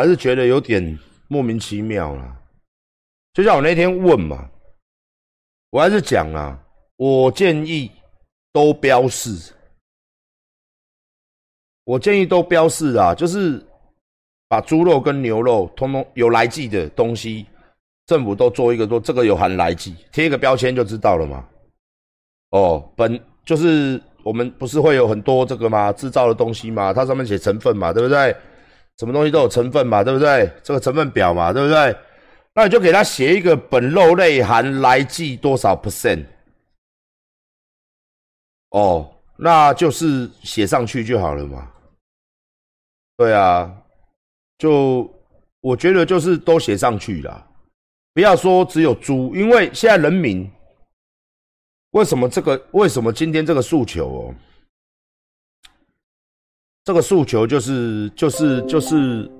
还是觉得有点莫名其妙啦。就像我那天问嘛，我还是讲啊，我建议都标示，我建议都标示啊，就是把猪肉跟牛肉通通有来记的东西，政府都做一个说这个有含来记，贴一个标签就知道了嘛。哦，本就是我们不是会有很多这个吗？制造的东西嘛，它上面写成分嘛，对不对？什么东西都有成分嘛，对不对？这个成分表嘛，对不对？那你就给他写一个本肉类含来剂多少 percent，哦，那就是写上去就好了嘛。对啊，就我觉得就是都写上去了，不要说只有猪，因为现在人民为什么这个为什么今天这个诉求哦？这个诉求就是就是就是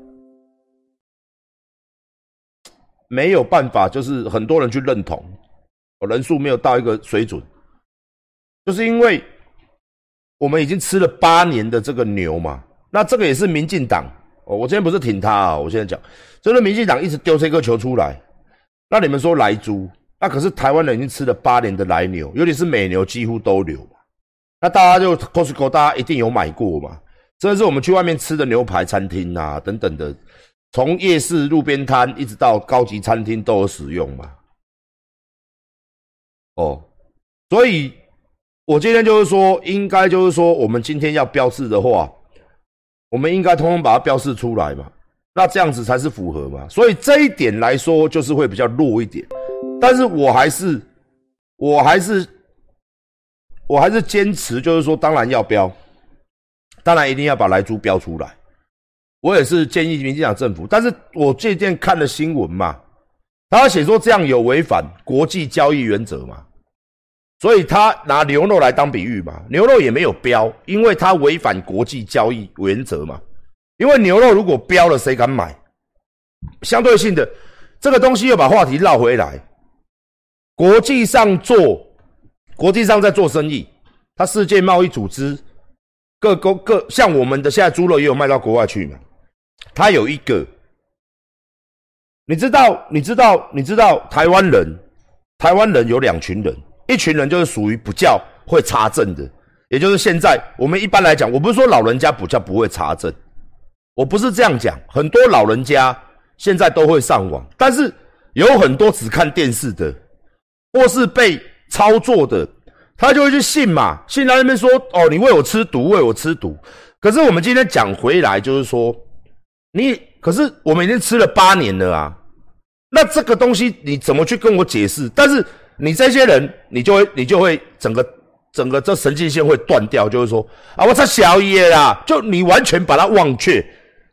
没有办法，就是很多人去认同，人数没有到一个水准，就是因为我们已经吃了八年的这个牛嘛，那这个也是民进党哦，我今天不是挺他啊，我现在讲，就是民进党一直丢这个球出来，那你们说来猪，那可是台湾人已经吃了八年的来牛，尤其是美牛几乎都留，那大家就 Costco 大家一定有买过嘛。这是我们去外面吃的牛排餐厅啊，等等的，从夜市路边摊一直到高级餐厅都有使用嘛。哦，所以我今天就是说，应该就是说，我们今天要标示的话，我们应该通通把它标示出来嘛，那这样子才是符合嘛。所以这一点来说，就是会比较弱一点。但是我还是，我还是，我还是坚持，就是说，当然要标。当然一定要把来猪标出来，我也是建议民进党政府。但是我最近看了新闻嘛，他写说这样有违反国际交易原则嘛，所以他拿牛肉来当比喻嘛，牛肉也没有标，因为它违反国际交易原则嘛。因为牛肉如果标了，谁敢买？相对性的，这个东西又把话题绕回来，国际上做，国际上在做生意，它世界贸易组织。各公各像我们的现在猪肉也有卖到国外去嘛？他有一个，你知道？你知道？你知道？台湾人，台湾人有两群人，一群人就是属于不叫会查证的，也就是现在我们一般来讲，我不是说老人家不叫不会查证，我不是这样讲，很多老人家现在都会上网，但是有很多只看电视的，或是被操作的。他就会去信嘛，信他那边说哦，你喂我吃毒，喂我吃毒。可是我们今天讲回来，就是说，你可是我们已经吃了八年了啊，那这个东西你怎么去跟我解释？但是你这些人，你就会你就会整个整个这神经线会断掉，就是说啊，我操小野啦，就你完全把它忘却，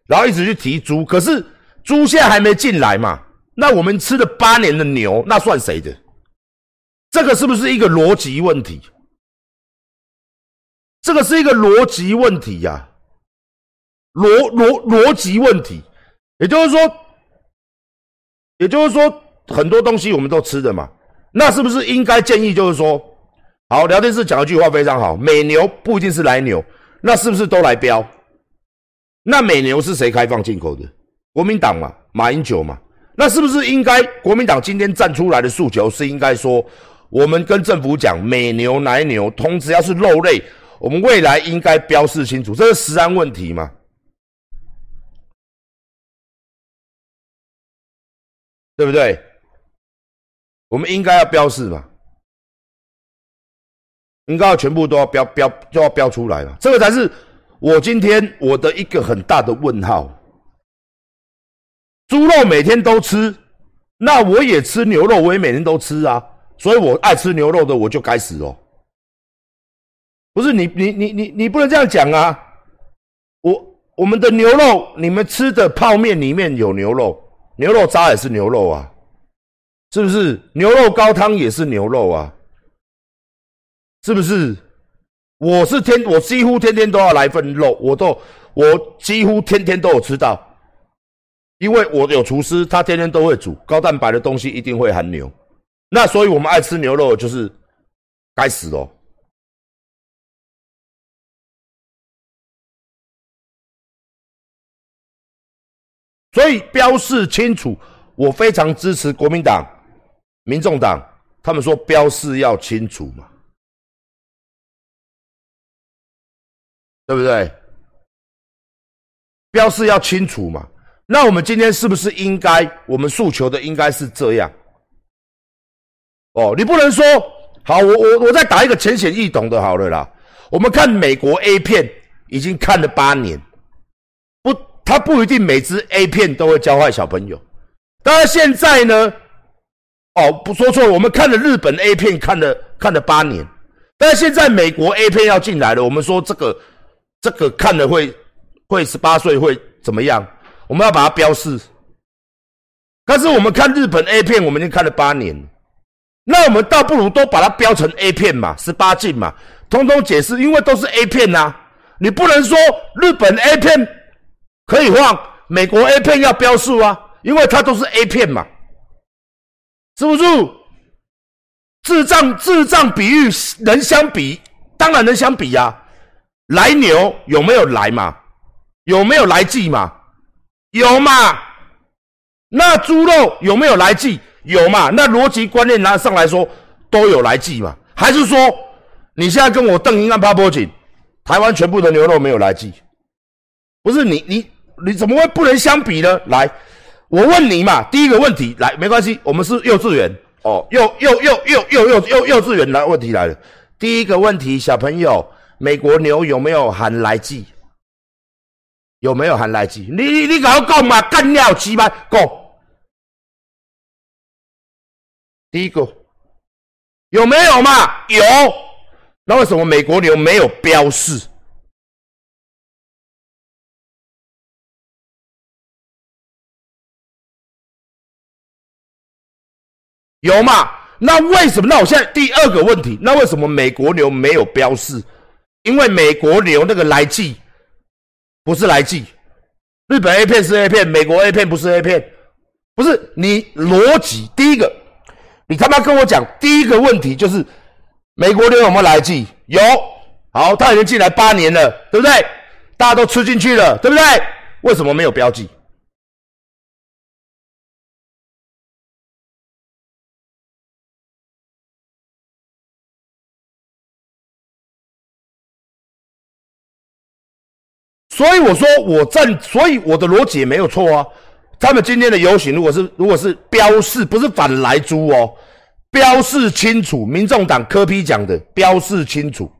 然后一直去提猪，可是猪现在还没进来嘛，那我们吃了八年的牛，那算谁的？这个是不是一个逻辑问题？这个是一个逻辑问题呀，逻逻逻辑问题。也就是说，也就是说，很多东西我们都吃的嘛，那是不是应该建议就是说，好，聊天室讲一句话非常好，美牛不一定是来牛，那是不是都来标？那美牛是谁开放进口的？国民党嘛，马英九嘛，那是不是应该国民党今天站出来的诉求是应该说？我们跟政府讲，美牛、奶牛，同只要是肉类，我们未来应该标示清楚，这是食安问题嘛？对不对？我们应该要标示嘛？应该要全部都要标标，就要标出来了？这个才是我今天我的一个很大的问号。猪肉每天都吃，那我也吃牛肉，我也每天都吃啊。所以我爱吃牛肉的，我就该死哦！不是你，你，你，你，你不能这样讲啊！我我们的牛肉，你们吃的泡面里面有牛肉，牛肉渣也是牛肉啊，是不是？牛肉高汤也是牛肉啊，是不是？我是天，我几乎天天都要来份肉，我都我几乎天天都有吃到，因为我有厨师，他天天都会煮高蛋白的东西，一定会含牛。那所以，我们爱吃牛肉就是该死哦。所以标示清楚，我非常支持国民党、民众党，他们说标示要清楚嘛，对不对？标示要清楚嘛。那我们今天是不是应该，我们诉求的应该是这样？哦，你不能说好，我我我再打一个浅显易懂的，好了啦。我们看美国 A 片已经看了八年，不，他不一定每支 A 片都会教坏小朋友。当然现在呢，哦，不说错了，我们看了日本 A 片看了看了八年，但是现在美国 A 片要进来了，我们说这个这个看了会会十八岁会怎么样？我们要把它标示。但是我们看日本 A 片，我们已经看了八年。那我们倒不如都把它标成 A 片嘛，十八禁嘛，通通解释，因为都是 A 片呐。你不能说日本 A 片可以放，美国 A 片要标示啊，因为它都是 A 片嘛，是不是？智障智障比喻能相比，当然能相比呀。来牛有没有来嘛？有没有来记嘛？有嘛？那猪肉有没有来记？有嘛？那逻辑观念拿上来说，都有来记嘛？还是说你现在跟我邓英安、帕波锦，台湾全部的牛肉没有来记？不是你你你怎么会不能相比呢？来，我问你嘛，第一个问题来，没关系，我们是幼稚园哦，幼幼幼幼幼幼幼幼稚园来问题来了。第一个问题，小朋友，美国牛有没有含来记？有没有含来记？你你你搞讲嘛？干尿鸡吗？讲。第一个有没有嘛？有，那为什么美国牛没有标示？有嘛？那为什么？那我现在第二个问题，那为什么美国牛没有标示？因为美国牛那个来记不是来记，日本 A 片是 A 片，美国 A 片不是 A 片，不是你逻辑第一个。你他妈跟我讲，第一个问题就是美国牛有没有来记？有，好，他已经进来八年了，对不对？大家都吃进去了，对不对？为什么没有标记？所以我说我站，所以我的逻辑也没有错啊。他们今天的游行，如果是如果是标示，不是反来猪哦，标示清楚，民众党科批讲的标示清楚，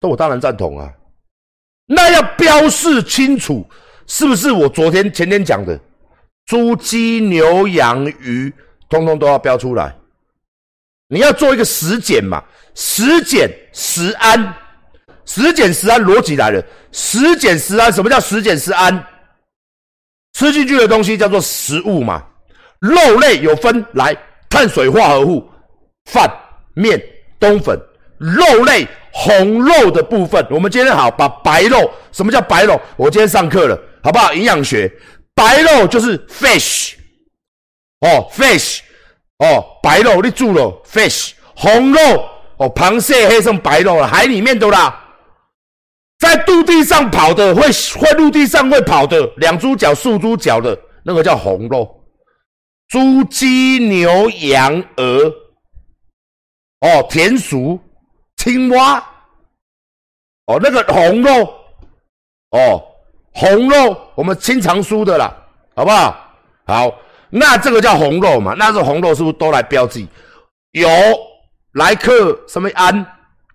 那我当然赞同啊。那要标示清楚，是不是我昨天前天讲的，猪鸡牛羊鱼，通通都要标出来？你要做一个实检嘛，实检实安，实检实安逻辑来了，实检实安，什么叫实检实安？吃进去的东西叫做食物嘛，肉类有分来碳水化合物、饭、面、冬粉，肉类红肉的部分，我们今天好把白肉，什么叫白肉？我今天上课了，好不好？营养学，白肉就是 fish，哦，fish，哦，白肉你住了 fish，红肉哦，螃蟹黑剩白肉了，海里面的啦。在陆地上跑的会会陆地上会跑的两猪脚四猪脚的那个叫红肉，猪鸡牛羊鹅，哦田鼠青蛙，哦那个红肉，哦红肉我们清常书的啦，好不好？好，那这个叫红肉嘛？那是红肉是不是都来标记？有来客什么安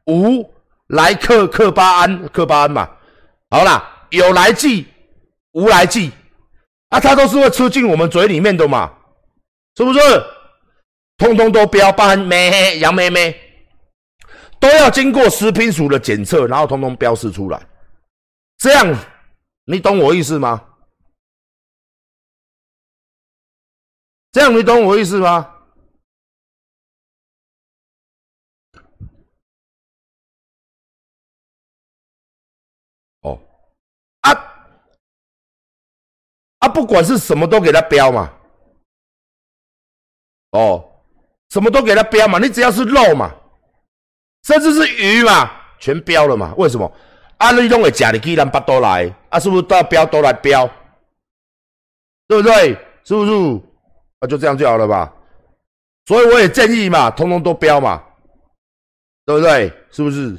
无？来克克巴胺，克巴胺嘛，好啦，有来剂，无来剂，啊，它都是会吃进我们嘴里面的嘛，是不是？通通都标，包含咩杨妹妹，都要经过食品署的检测，然后通通标示出来，这样你懂我意思吗？这样你懂我意思吗？哦啊啊，不管是什么都给他标嘛，哦，什么都给他标嘛，你只要是肉嘛，甚至是鱼嘛，全标了嘛？为什么？啊，你拢会假的，既然八都来，啊，是不是都要标都来标？对不对？是不是？啊就这样就好了吧。所以我也建议嘛，通通都标嘛，对不对？是不是？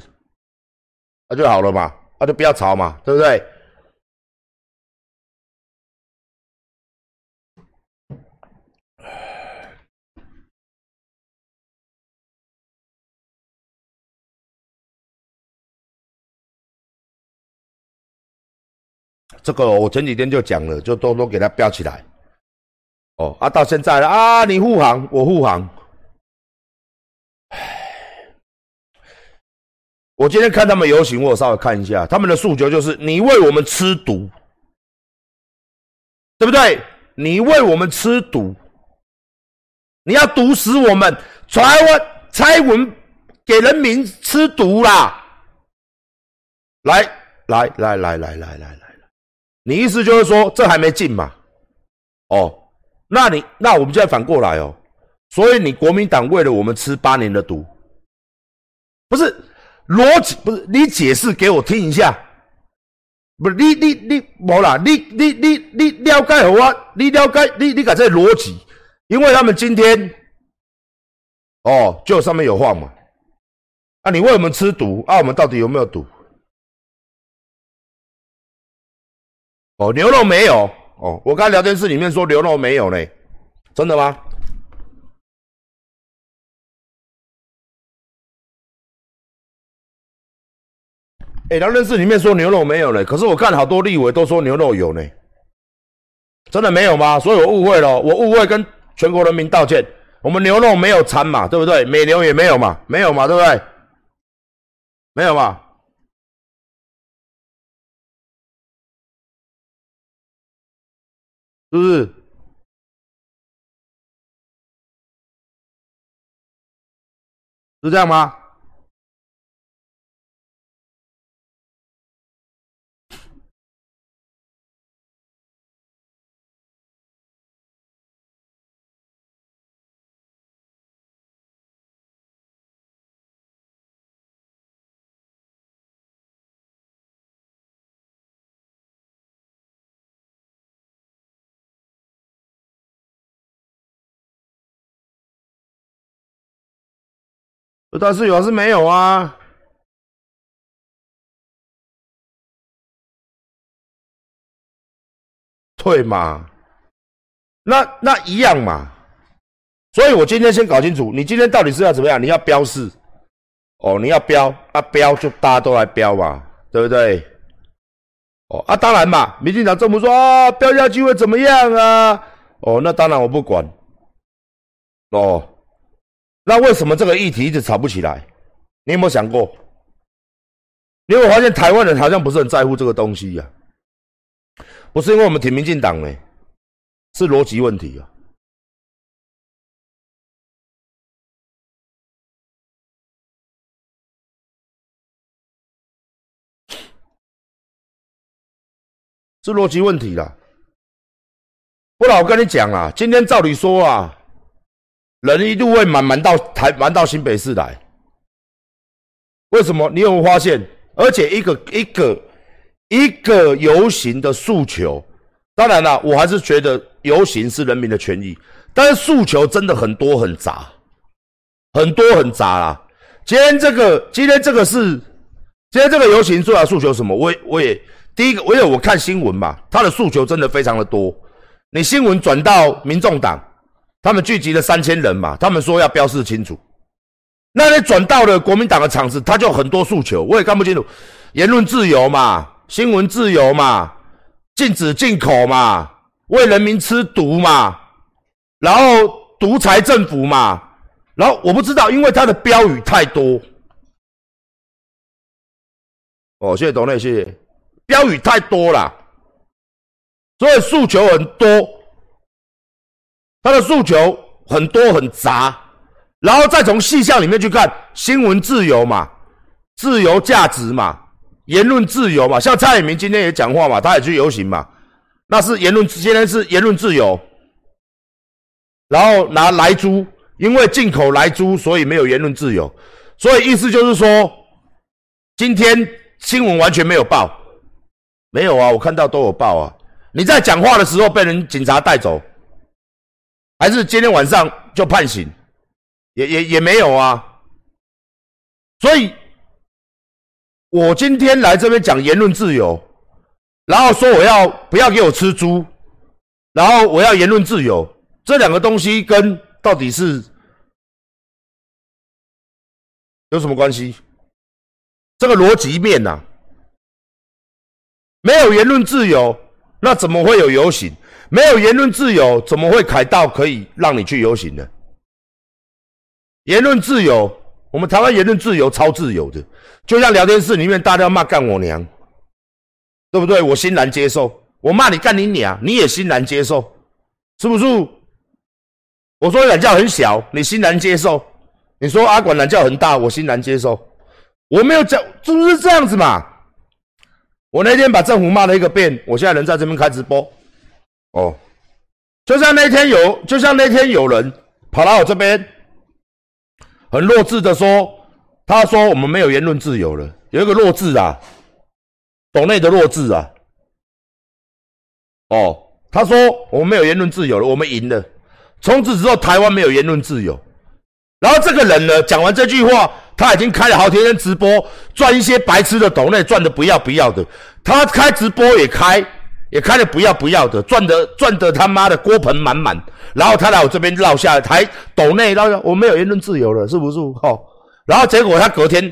那就好了嘛，那就不要吵嘛，对不对？这个我前几天就讲了，就都都给它标起来。哦啊，到现在了啊，你护航，我护航。我今天看他们游行，我稍微看一下，他们的诉求就是你为我们吃毒，对不对？你为我们吃毒，你要毒死我们，蔡文蔡文给人民吃毒啦！来来来来来来来来。你意思就是说，这还没进嘛？哦，那你那我们现在反过来哦，所以你国民党为了我们吃八年的毒，不是逻辑？不是你解释给我听一下？不是你你你无啦？你你你你了解我？你了解你你讲这逻辑？因为他们今天哦，就上面有话嘛？啊，你为我们吃毒啊？我们到底有没有毒？哦，牛肉没有哦。我刚聊天室里面说牛肉没有嘞，真的吗？哎，聊天室里面说牛肉没有嘞，可是我看好多立委都说牛肉有呢，真的没有吗？所以我误会了，我误会跟全国人民道歉。我们牛肉没有掺嘛，对不对？美牛也没有嘛，没有嘛，对不对？没有嘛。是不是？是这样吗？但是有还是没有啊？对嘛？那那一样嘛？所以我今天先搞清楚，你今天到底是要怎么样？你要标示哦，你要标啊标就大家都来标嘛，对不对？哦啊，当然嘛，民进党政府说啊，标下去会怎么样啊？哦，那当然我不管哦。那为什么这个议题一直吵不起来？你有没有想过？你有没有发现台湾人好像不是很在乎这个东西呀？不是因为我们挺民进党呢，是逻辑问题啊，是逻辑问题啦。不然我跟你讲啦，今天照理说啊。人一定会满满到台满到新北市来，为什么？你有没有发现？而且一个一个一个游行的诉求，当然了，我还是觉得游行是人民的权益，但是诉求真的很多很杂，很多很杂啦。今天这个今天这个是今天这个游行主要诉求什么？我我也第一个，因为我看新闻嘛，他的诉求真的非常的多。你新闻转到民众党。他们聚集了三千人嘛，他们说要标示清楚。那你转到了国民党的场子，他就很多诉求，我也看不清楚。言论自由嘛，新闻自由嘛，禁止进口嘛，为人民吃毒嘛，然后独裁政府嘛，然后我不知道，因为他的标语太多。哦，谢谢董内，谢谢。标语太多了，所以诉求很多。他的诉求很多很杂，然后再从细项里面去看新闻自由嘛，自由价值嘛，言论自由嘛，像蔡英文今天也讲话嘛，他也去游行嘛，那是言论，今天是言论自由，然后拿来猪，因为进口来猪，所以没有言论自由，所以意思就是说，今天新闻完全没有报，没有啊，我看到都有报啊，你在讲话的时候被人警察带走，还是今天晚上就判刑？也也也没有啊。所以，我今天来这边讲言论自由，然后说我要不要给我吃猪，然后我要言论自由，这两个东西跟到底是有什么关系？这个逻辑面呐，没有言论自由，那怎么会有游行？没有言论自由，怎么会凯道可以让你去游行呢？言论自由，我们台湾言论自由超自由的，就像聊天室里面大家骂干我娘，对不对？我欣然接受。我骂你干你娘，你也欣然接受，是不是？我说懒觉很小，你欣然接受；你说阿管懒觉很大，我欣然接受。我没有讲，是不是这样子嘛？我那天把政府骂了一个遍，我现在人在这边开直播。哦，就像那天有，就像那天有人跑到我这边，很弱智的说，他说我们没有言论自由了，有一个弱智啊，岛内的弱智啊。哦，他说我们没有言论自由了，我们赢了，从此之后台湾没有言论自由。然后这个人呢，讲完这句话。他已经开了好几天直播，赚一些白痴的抖内，赚的不要不要的。他开直播也开，也开的不要不要的，赚的赚的他妈的锅盆满满。然后他来我这边落下台抖内，然后我没有言论自由了，是不是？哦，然后结果他隔天，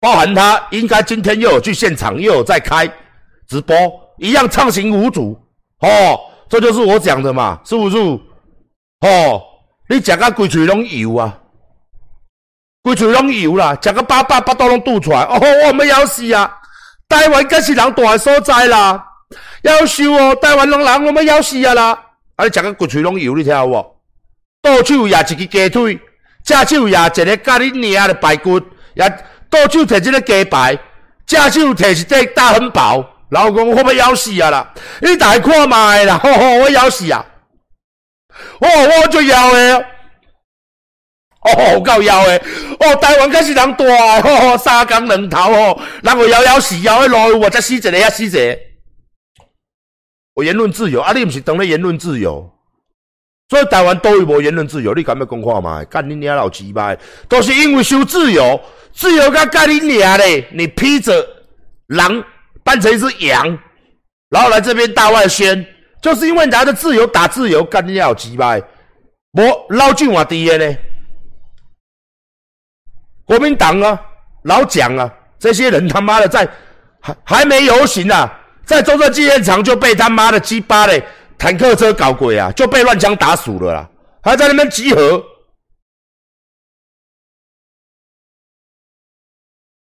包含他应该今天又有去现场，又有在开直播，一样畅行无阻。哦，这就是我讲的嘛，是不是？哦，你讲个鬼嘴拢油啊！鬼嘴拢油啦，食个八百八刀拢吐出来，哦，我们要死啊！台湾更是人大的所在啦，要死哦！台湾拢人我们要死啊啦！啊，你食个骨髓拢油，你听有无？倒手也一个鸡腿，正手也一个咖喱娘的排骨，也倒手摕一个鸡排，正手摕一块大汉堡，然后讲我要要死啊啦！你大看卖啦，吼吼，我要死啊！哦，我就要诶。哦，够妖诶！哦，台湾可是人大，哦，三江两头哦，人我摇摇死摇诶路，我才死一个，也死一个。我言论自由，啊，你毋是当咧言论自由？所以台湾都有无言论自由？你敢要讲话吗？干你娘老鸡巴！都是因为修自由，自由甲干你娘嘞！你披着狼扮成一只羊，然后来这边大外宣，就是因为拿着自由打自由，干你娘老鸡巴！无老俊话低的呢？国民党啊，老蒋啊，这些人他妈的在还还没游行啊，在中正纪念场就被他妈的鸡巴的坦克车搞鬼啊，就被乱枪打死了啦，还在那边集合。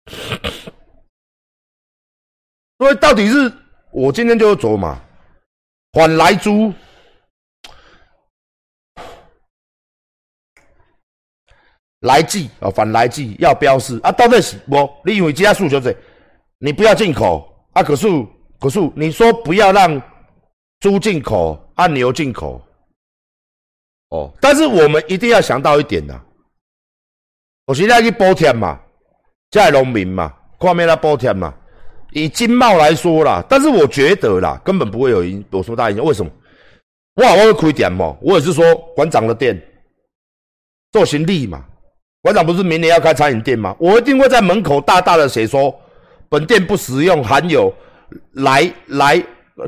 所以到底是我今天就走嘛，反来租。来记啊，反来记要标示啊，到底是不？你以为其他诉求者，你不要进口啊？可是可是你说不要让猪进口，按牛进口，哦，但是我们一定要想到一点呐，我现在去补贴嘛，在农民嘛，看面来补贴嘛。以经贸来说啦，但是我觉得啦，根本不会有影有什么大影响。为什么？哇，我会亏点嘛？我也是说馆长的店做行李嘛。馆长不是明年要开餐饮店吗？我一定会在门口大大的写说，本店不使用含有来来，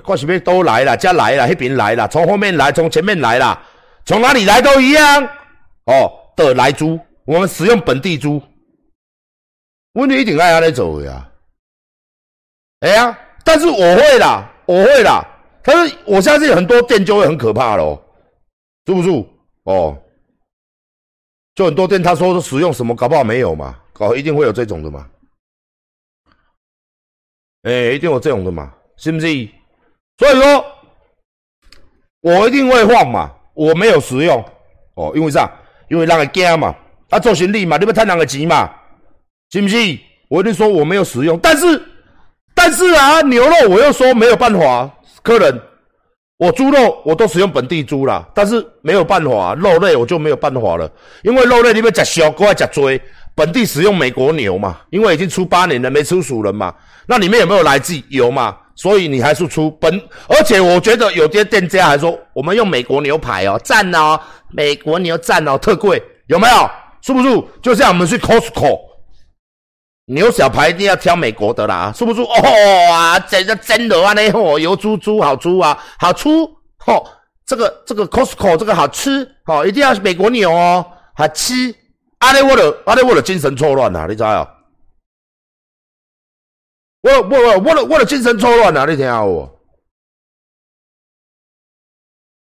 关什么都来了，家来了，那边来了，从后面来，从前面来了，从哪里来都一样哦的来猪，我们使用本地猪。问题一定爱安尼做呀，哎呀，但是我会啦，我会啦，但是我相信很多店就会很可怕咯，住不住？哦。就很多店，他说使用什么，搞不好没有嘛，搞一定会有这种的嘛，哎，一定有这种的嘛，是不是？所以说，我一定会放嘛，我没有使用哦，因为啥？因为人惊嘛，啊，做行李嘛，你不贪人的钱嘛，是不是？我一定说我没有使用，但是，但是啊，牛肉我又说没有办法，客人。我猪肉我都使用本地猪啦，但是没有办法，肉类我就没有办法了，因为肉类你们吃小，过来吃追，本地使用美国牛嘛，因为已经出八年了，没出鼠人嘛，那里面有没有来自油嘛？所以你还是出本，而且我觉得有些店家还说我们用美国牛排哦，赞哦，美国牛赞哦，特贵，有没有？是不是？就像我们去 Costco，牛小排一定要挑美国的啦，是不是？哦啊，真的真的啊，那哦，油猪猪好猪啊，好粗哦，这个这个 Costco 这个好吃哦，一定要美国牛哦，好吃。阿咧我的阿咧我的精神错乱啊，你知啊？我我我我的我的精神错乱啊！你听下我，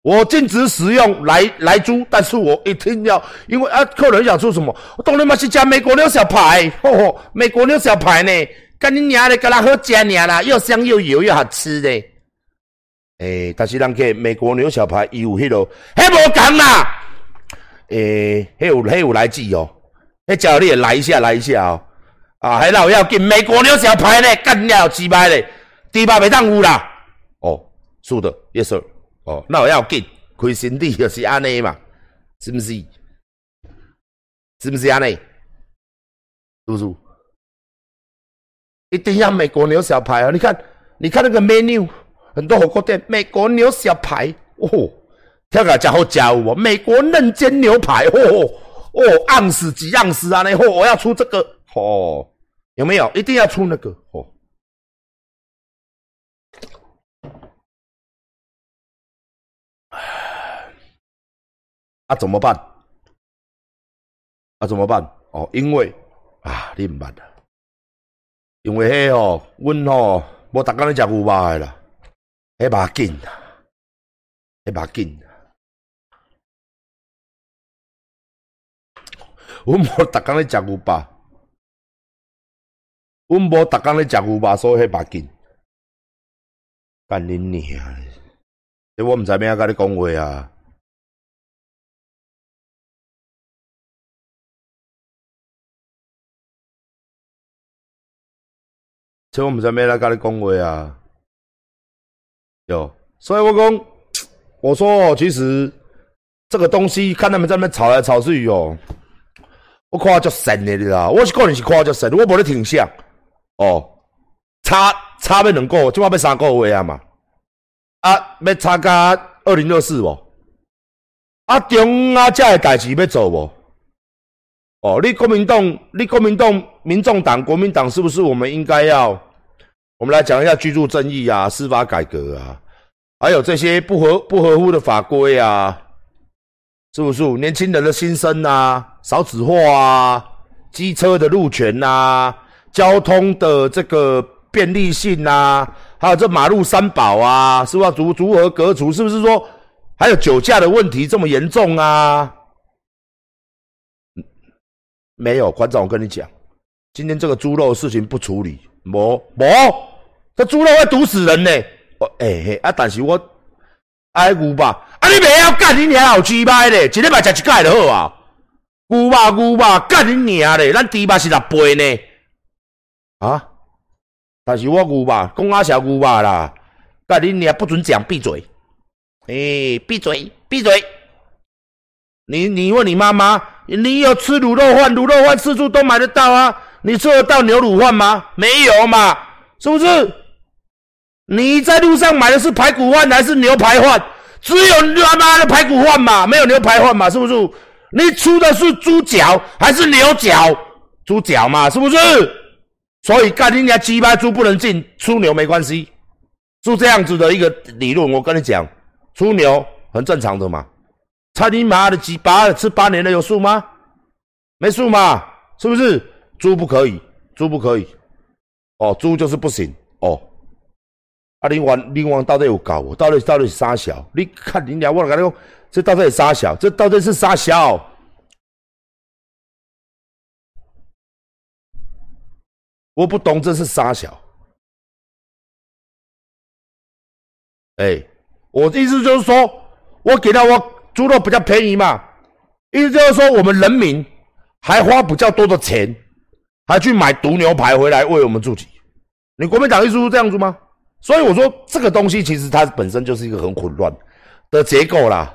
我禁止使用来来猪，但是我一定要，因为啊，客人想出什么，我当然嘛是加美国牛小排，吼吼，美国牛小排呢，跟你娘的，跟他好加娘啦，又香又油又好吃的。诶，但是人家美国牛小排有迄落，迄无讲啦。诶，迄有迄有来自哦，迄叫你也来一下来一下哦。啊，还老要紧，美国牛小排呢，干了几排嘞，猪排袂当有啦。哦，是的，yes sir。哦，那我要紧，开心地就是安尼嘛，是不是？是不是安尼？是不是？一定要美国牛小排啊！你看，你看那个 menu，很多火锅店，美国牛小排哦，跳个家伙家伙，美国嫩煎牛排哦哦，盎司几盎司啊？那货我要出这个。哦，有没有一定要出那个？哦，啊，怎么办？啊，怎么办？哦，因为啊，你唔办啦，因为迄哦，阮哦，无逐工咧食牛排啦，迄把紧啊，迄把紧啊，阮无逐工咧食牛排。阮无逐工咧食牛排，所以迄把紧。干恁娘！这我毋知咩甲你讲话啊！这我毋知咩来甲你讲话啊！哟，所以我讲，我说其实这个东西，看他们在那吵来吵去哦，我看足神的啦！我是个人是看足神，我无咧挺相。哦，差差要两个，即话要三个月啊嘛，啊要参加二零二四无？啊中啊这的代志要做无？哦，你国民党，你国民党、民众党、国民党是不是我们应该要？我们来讲一下居住正义啊，司法改革啊，还有这些不合不合乎的法规啊，是不是？年轻人的心声啊，少子化啊，机车的路权呐。交通的这个便利性啊，还有这马路三宝啊，是不是如如何革除？是不是说还有酒驾的问题这么严重啊？没有，馆长，我跟你讲，今天这个猪肉事情不处理，没没，这猪肉会毒死人呢。哦，哎嘿，啊，但是我爱牛吧，你不要干你娘好鸡巴嘞，一日买食一盖就好啊。牛肉牛肉，干你娘嘞，咱猪肉是六倍呢。啊！但是我牛肉，讲阿小牛肉啦，但你也不准讲，闭嘴！哎，闭嘴，闭嘴！你你问你妈妈，你有吃卤肉饭？卤肉饭四处都买得到啊！你吃得到牛卤饭吗？没有嘛，是不是？你在路上买的是排骨饭还是牛排饭？只有他妈的排骨饭嘛，没有牛排饭嘛，是不是？你出的是猪脚还是牛脚？猪脚嘛，是不是？所以干你家鸡巴猪不能进，出牛没关系，是这样子的一个理论。我跟你讲，出牛很正常的嘛。差你妈的鸡巴吃八年的有数吗？没数嘛，是不是？猪不可以，猪不可以。哦，猪就是不行哦。啊，林王林王到底有搞我？到底到底是啥小？你看你俩，我跟你讲，这到底是啥小？这到底是啥小？我不懂这是啥小，哎，我的意思就是说，我给到我猪肉比较便宜嘛，意思就是说我们人民还花比较多的钱，还去买毒牛排回来喂我们自己。你国民党意思是这样子吗？所以我说这个东西其实它本身就是一个很混乱的结构啦，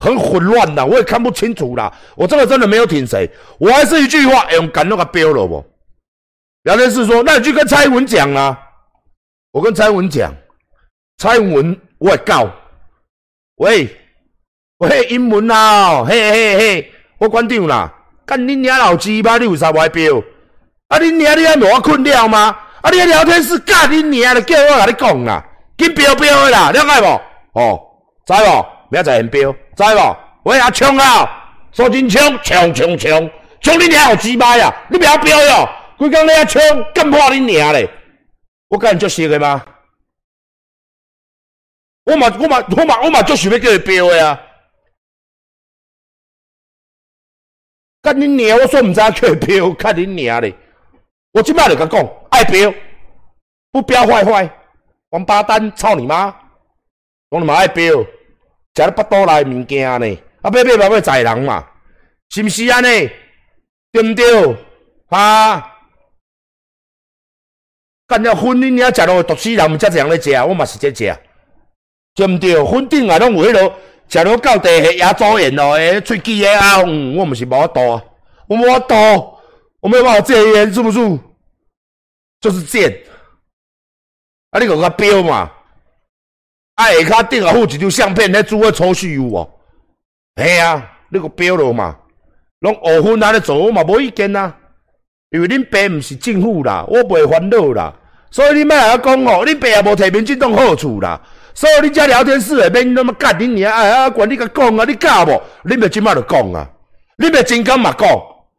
很混乱的，我也看不清楚啦。我这个真的没有挺谁，我还是一句话，用敢那个标了不？聊天室说：“那你去跟蔡英文讲啊！”我跟蔡文讲，蔡文我会告，喂喂英文啦，嘿嘿嘿，我馆长啦，干恁娘老鸡巴，你有啥歪标？啊恁娘你还无我困了吗？啊你聊天室干恁娘的，叫我甲你讲啦，紧标标的啦，了解无？哦，知无？明仔现标，知无？喂啊冲啊，苏金冲冲冲冲，冲恁娘老鸡巴呀！你不要标哟，规工你遐冲，干破恁娘嘞！我甲你足熟的吗？我嘛我嘛我嘛我嘛足想要叫伊标的啊！干恁娘！我说毋知影叫伊标，看恁娘嘞！我即摆就甲讲，爱标不标坏坏，王八蛋，操你妈！讲你妈爱标，食咧腹肚内物件呢？啊，买买买买宰人嘛，是毋是安尼？对毋对？哈？干了粉恁遐食落毒死人，毋才这样咧食，我嘛是这食，对毋对？粉顶啊，拢有迄落食落到地下牙周炎咯，诶，喙齿诶啊，嗯我毋是无法度，我无法度，我没有办法戒烟，是不是？就是贱。啊，你讲个标嘛？啊，下骹顶啊附一张相片，咧做个抽蓄有无？嘿啊，你个标了嘛？拢五分安尼做，我嘛无意见呐。因为恁爸毋是政府啦，我袂烦恼啦，所以你莫来讲哦，恁爸也无摕民进党好处啦，所以你遮聊天室内面那么干恁娘哎啊，管你甲讲啊，你教无？恁爸即马就讲啊，恁爸真敢嘛讲，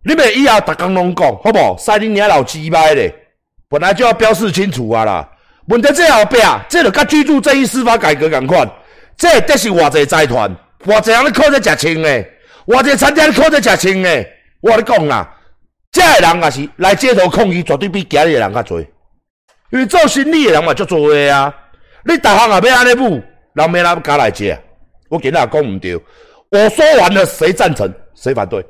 恁爸以后逐工拢讲，好无？使恁娘老鸡掰咧，本来就要标示清楚啊啦。问题这后壁，这就甲居住正义司法改革共款，这得是偌济财团，偌济人咧靠在食清诶，偌济餐厅咧靠在食清诶，我咧讲啦。这个人也是来街头抗议，绝对比其他的人较多。因为做生意的人嘛，足多的啊。你逐项也要安尼舞，人没人敢来接。我今仔讲唔对，我说完了，谁赞成，谁反对？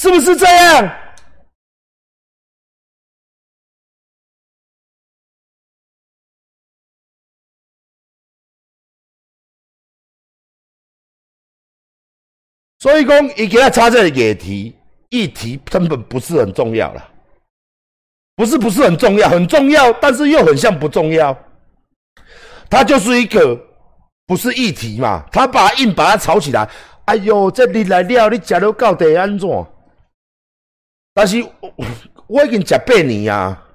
是不是这样？所以讲，伊给他插这个议题，议题根本不是很重要了，不是不是很重要，很重要，但是又很像不重要。它就是一个不是议题嘛，他把硬把它炒起来。哎呦，这你来了，你食了到底安怎？但是我已经食八年啊，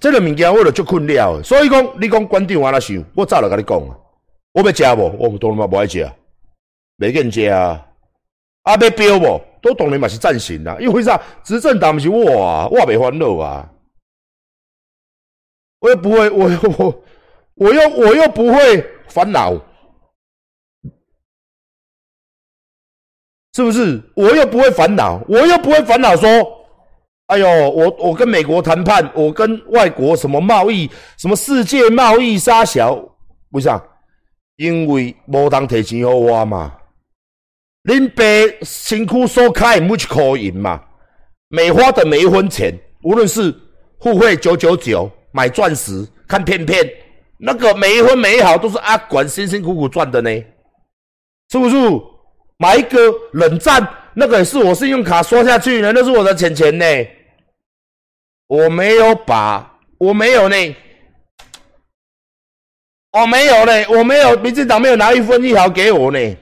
这个物件我就足困了。所以讲，你讲馆长安那想，我早就跟你讲啊，我要食无，我当然嘛不爱食。没跟接啊！啊要标无，都当然嘛是赞成啦。因为啥？执政党不是我啊，我没烦恼啊。我又不会，我又我我又我又不会烦恼，是不是？我又不会烦恼，我又不会烦恼说，哎呦，我我跟美国谈判，我跟外国什么贸易，什么世界贸易沙小，为啥？因为无当提钱给我嘛。恁爸辛苦所开每一块银嘛，每花的每一分钱，无论是互惠九九九买钻石看片片，那个每一分每一毫都是阿管辛辛苦苦赚的呢，是不是？买一个冷战，那个是我信用卡刷下去的，那是我的钱钱呢，我没有把，我没有呢，我没有呢，我没有，民进党没有拿一分一毫给我呢。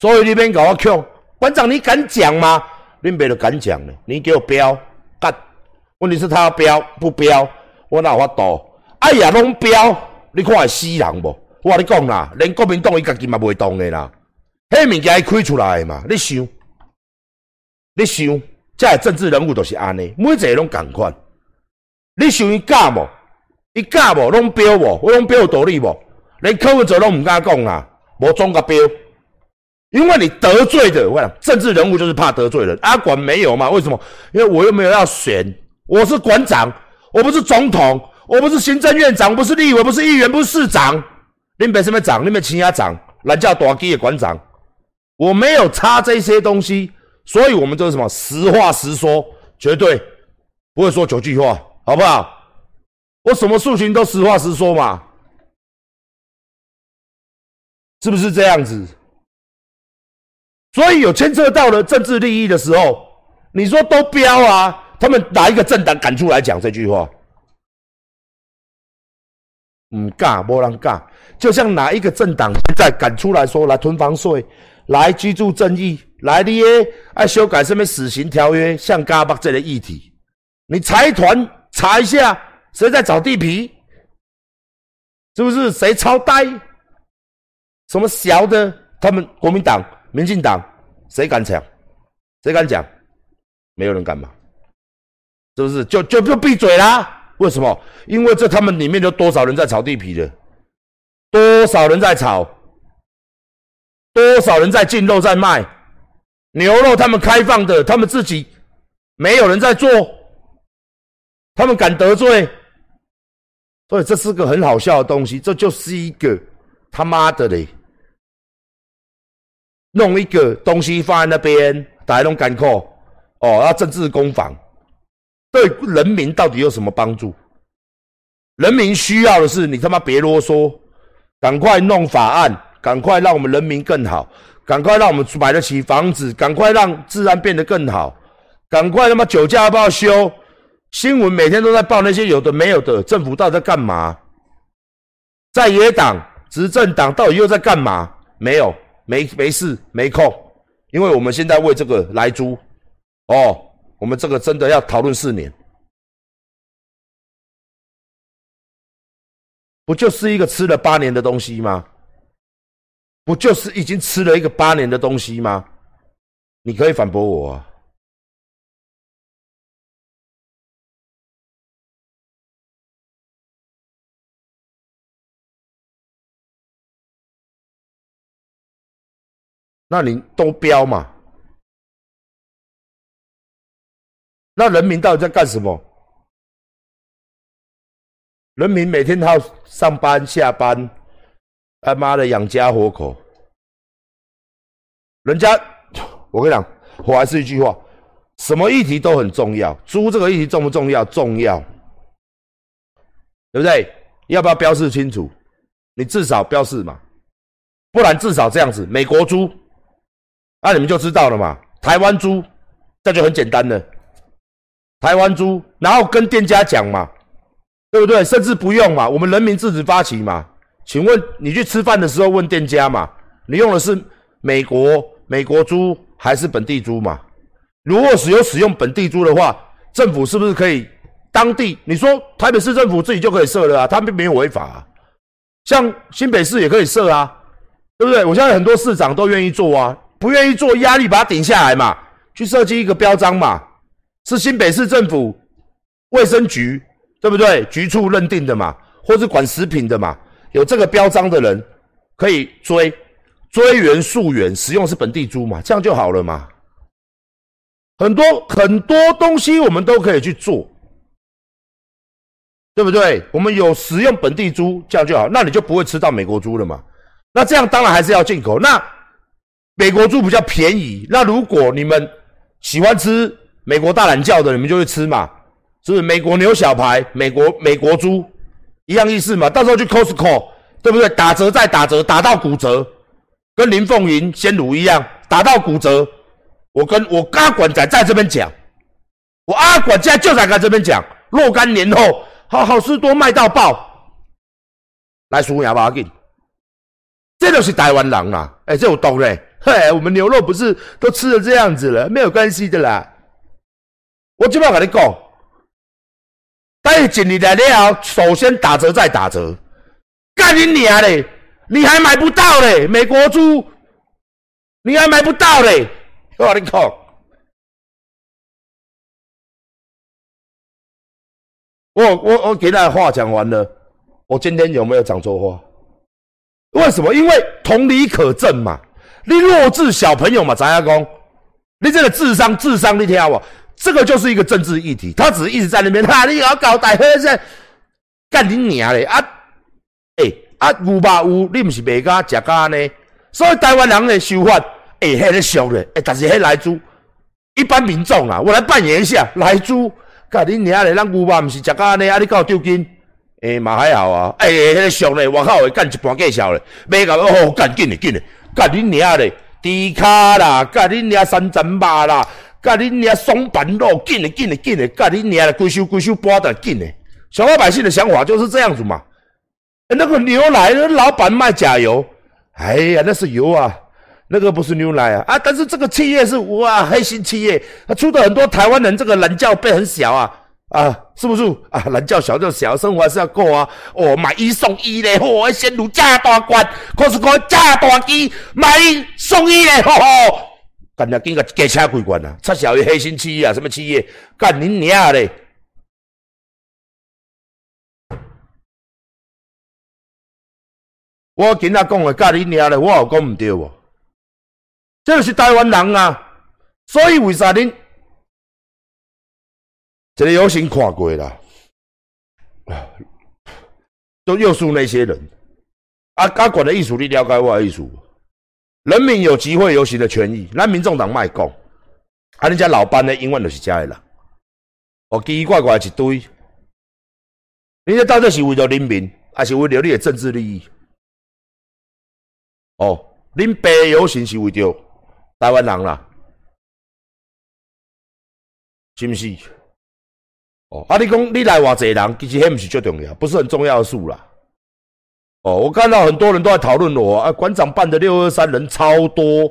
所以你边搞我 Q，馆长你敢讲吗？你别都敢讲呢，你给我标干。问题是他标不标，我哪有法度？哎呀，拢标，你看会死人不？我跟你讲啦，连国民党伊家己嘛袂动的啦。迄物件伊开出来嘛？你想，你想，这政治人物都是安尼，每一个拢共款。你想伊假无？伊假无？拢标无？我拢标有道理无？连柯文哲拢毋敢讲啦，无装甲标。因为你得罪的，我讲政治人物就是怕得罪人。阿管没有嘛？为什么？因为我又没有要选，我是馆长，我不是总统，我不是行政院长，不是立委，不是议员，不是市长。你们什么长？你们青鸭长，蓝叫大鸡的馆长，我没有差这些东西，所以我们就是什么实话实说，绝对不会说九句话，好不好？我什么事情都实话实说嘛，是不是这样子？所以有牵涉到了政治利益的时候，你说都标啊？他们哪一个政党敢出来讲这句话？唔敢，无人敢。就像哪一个政党现在敢出来说来囤房税、来居住正义、来你爱修改什么死刑条约，像嘎巴这类议题，你财团查一下，谁在找地皮？是不是谁超呆？什么小的？他们国民党、民进党谁敢讲？谁敢讲？没有人敢嘛？是不是？就就就闭嘴啦？为什么？因为这他们里面有多少人在炒地皮的？多少人在炒？多少人在进肉在卖？牛肉他们开放的，他们自己没有人在做，他们敢得罪？所以这是个很好笑的东西，这就是一个他妈的嘞，弄一个东西放在那边，大家都干扣哦，要政治攻防，对人民到底有什么帮助？人民需要的是你他妈别啰嗦，赶快弄法案，赶快让我们人民更好，赶快让我们买得起房子，赶快让治安变得更好，赶快他妈酒驾要不要修？新闻每天都在报那些有的没有的，政府到底在干嘛？在野党、执政党到底又在干嘛？没有，没没事，没空，因为我们现在为这个来租，哦，我们这个真的要讨论四年，不就是一个吃了八年的东西吗？不就是已经吃了一个八年的东西吗？你可以反驳我啊。那你都标嘛？那人民到底在干什么？人民每天要上班下班，他妈的养家活口。人家，我跟你讲，我还是一句话，什么议题都很重要。猪这个议题重不重要？重要，对不对？要不要标示清楚？你至少标示嘛，不然至少这样子，美国猪。那你们就知道了嘛，台湾猪，这就很简单了。台湾猪，然后跟店家讲嘛，对不对？甚至不用嘛，我们人民自己发起嘛。请问你去吃饭的时候问店家嘛，你用的是美国美国猪还是本地猪嘛？如果是有使用本地猪的话，政府是不是可以当地？你说台北市政府自己就可以设了啊？他并没有违法啊。像新北市也可以设啊，对不对？我现在很多市长都愿意做啊。不愿意做，压力把它顶下来嘛，去设计一个标章嘛，是新北市政府卫生局对不对？局处认定的嘛，或是管食品的嘛，有这个标章的人可以追追源溯源，使用是本地猪嘛，这样就好了嘛。很多很多东西我们都可以去做，对不对？我们有使用本地猪，这样就好，那你就不会吃到美国猪了嘛。那这样当然还是要进口那。美国猪比较便宜，那如果你们喜欢吃美国大懒叫的，你们就去吃嘛，是不是？美国牛小排，美国美国猪一样意思嘛。到时候去 Costco，对不对？打折再打折，打到骨折，跟林凤云鲜乳一样，打到骨折。我跟我阿管仔在这边讲，我阿管家就在在这边讲，若干年后，好好事多卖到爆，来输牙吧，给，这就是台湾人啊！哎，这有懂嘞。嘿，我们牛肉不是都吃的这样子了，没有关系的啦。我就要跟你讲，但是进来了，首先打折再打折，干你娘嘞！你还买不到嘞，美国猪，你还买不到嘞。我跟你讲，我我我给他话讲完了，我今天有没有讲错话？为什么？因为同理可证嘛。你弱智小朋友嘛，翟阿公，你这个智商智商，你听好不？这个就是一个政治议题，他只是一直在那边，哈，你要搞大黑色，干你娘嘞啊！哎啊，有吧有，你不是卖家食家呢？所以台湾人的想法，哎，迄个俗嘞，哎，但是迄来猪，一般民众啊，我来扮演一下来猪，干你娘嘞，咱牛吧不是食家呢？啊，你搞丢金，哎，嘛还好啊，哎，迄个俗嘞，我靠，干一半介绍嘞，卖个哦，干紧嘞，紧嘞。干你娘嘞！低卡啦，干你娘三层肉啦，干你娘松板肉，紧的紧的紧的，干你娘的龟修龟修剥的紧的。小老百姓的想法就是这样子嘛。那个牛奶，那老板卖假油，哎呀，那是油啊，那个不是牛奶啊啊！但是这个企业是哇，黑心企业，他出的很多台湾人，这个懒觉背很小啊啊，是不是啊？懒觉小就小，生活还是要过啊。哦，买一送一嘞，嚯，鲜乳加大罐，可是讲加大机，买一送一嘞，吼吼，干那紧个加车几罐啊？插小于黑心企业啊？什么企业？干你娘嘞！我今仔讲的，干你娘咧，我有讲毋对无？这就是台湾人啊！所以为啥恁这个游行看过啦？都又是那些人啊！阿管的艺术，你了解我的艺术？人民有集会游行的权益，咱民众党卖讲，啊，人家老班呢永远都是这的人，哦，奇奇怪怪一堆，人家到底是为了人民，还是为了你的政治利益？哦，恁爸游行是为着台湾人啦，是毋是？哦，啊，你讲你来偌济人，其实迄毋是最重要，不是很重要的数啦。哦，我看到很多人都在讨论我啊，馆长办的六二三人超多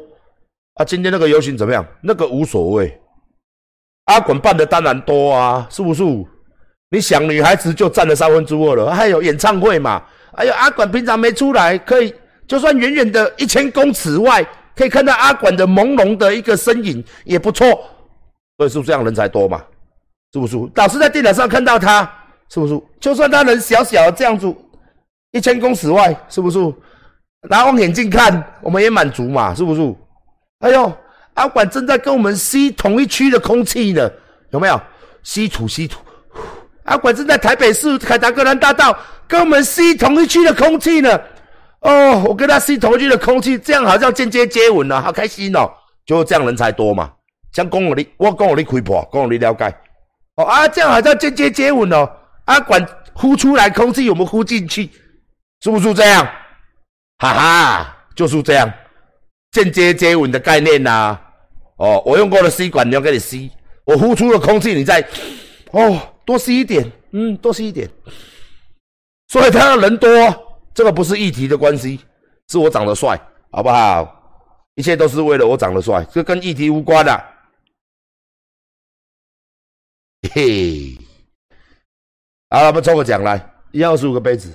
啊，今天那个游行怎么样？那个无所谓，阿管办的当然多啊，是不是？你想女孩子就占了三分之二了，还有演唱会嘛？哎呦，阿管平常没出来，可以。就算远远的一千公尺外，可以看到阿管的朦胧的一个身影，也不错。所以是不是这样人才多嘛？是不是？老是在电脑上看到他，是不是？就算他人小小的这样子，一千公尺外，是不是？拿望远镜看，我们也满足嘛，是不是？哎呦，阿管正在跟我们吸同一区的空气呢，有没有？吸土吸土。阿管正在台北市凯达格兰大道跟我们吸同一区的空气呢。哦，我跟他吸同一区的空气，这样好像间接接吻了，好开心哦！就这样人才多嘛，像公我的，我公我的开破，公我的了解。哦啊，这样好像间接接吻哦，啊管呼出来空气，我们呼进去，是不是这样？哈哈，就是这样，间接接吻的概念呐。哦，我用过的吸管，你要给你吸，我呼出了空气，你再哦多吸一点，嗯，多吸一点。所以他的人多。这个不是议题的关系，是我长得帅，好不好？一切都是为了我长得帅，这跟议题无关的。嘿，好了，我们抽个奖来，一二十五个杯子。